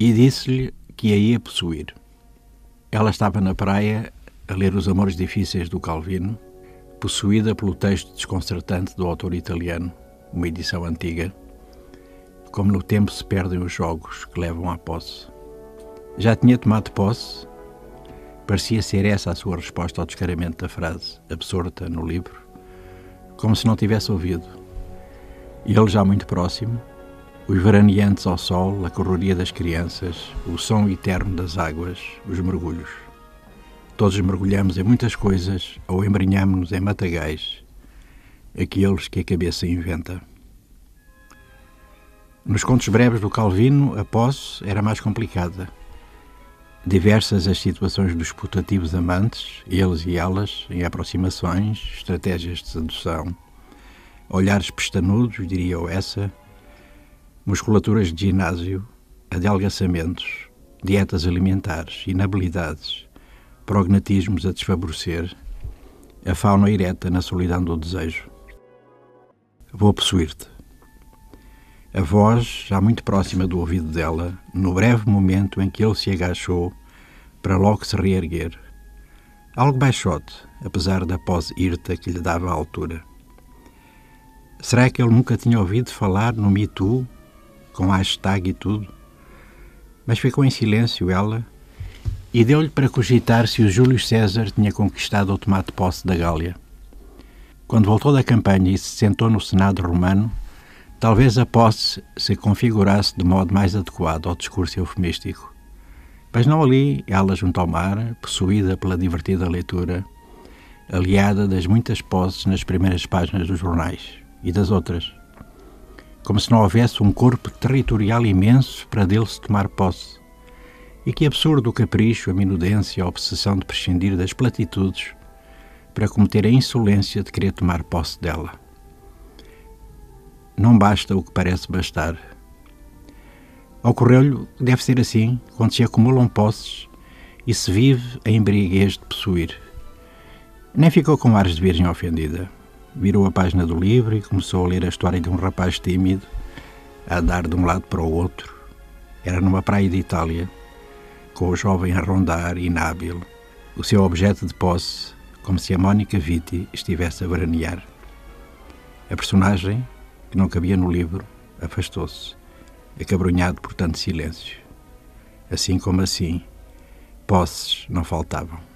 e disse-lhe que a ia possuir. Ela estava na praia a ler Os Amores Difíceis do Calvino, possuída pelo texto desconcertante do autor italiano, uma edição antiga, como no tempo se perdem os jogos que levam à posse. Já tinha tomado posse? Parecia ser essa a sua resposta ao descaramento da frase, absorta no livro, como se não tivesse ouvido. E ele já muito próximo, os veraneantes ao sol, a correria das crianças, o som eterno das águas, os mergulhos. Todos mergulhamos em muitas coisas ou embrenhamos-nos em matagais, aqueles que a cabeça inventa. Nos contos breves do Calvino, a posse era mais complicada. Diversas as situações dos putativos amantes, eles e elas, em aproximações, estratégias de sedução, olhares pestanudos, diria eu essa, musculaturas de ginásio, adelgaçamentos, dietas alimentares, inabilidades, prognatismos a desfavorecer, a fauna ereta na solidão do desejo. Vou possuir-te. A voz, já muito próxima do ouvido dela, no breve momento em que ele se agachou para logo se reerguer. Algo baixote, apesar da pose irta que lhe dava a altura. Será que ele nunca tinha ouvido falar no Me Too, com hashtag e tudo? Mas ficou em silêncio ela e deu-lhe para cogitar se o Júlio César tinha conquistado ou tomado posse da Gália. Quando voltou da campanha e se sentou no Senado romano, Talvez a posse se configurasse de modo mais adequado ao discurso eufemístico. Mas não ali, ela junto ao mar, possuída pela divertida leitura, aliada das muitas posses nas primeiras páginas dos jornais e das outras. Como se não houvesse um corpo territorial imenso para dele se tomar posse. E que absurdo o capricho, a minudência, a obsessão de prescindir das platitudes para cometer a insolência de querer tomar posse dela. Não basta o que parece bastar. Ocorreu-lhe deve ser assim quando se acumulam posses e se vive a embriaguez de possuir. Nem ficou com ares de virgem ofendida. Virou a página do livro e começou a ler a história de um rapaz tímido, a andar de um lado para o outro. Era numa praia de Itália, com o jovem a rondar, inábil, o seu objeto de posse, como se a Mónica Vitti estivesse a veranear. A personagem, que não cabia no livro, afastou-se, acabrunhado por tanto silêncio. Assim como assim, posses não faltavam.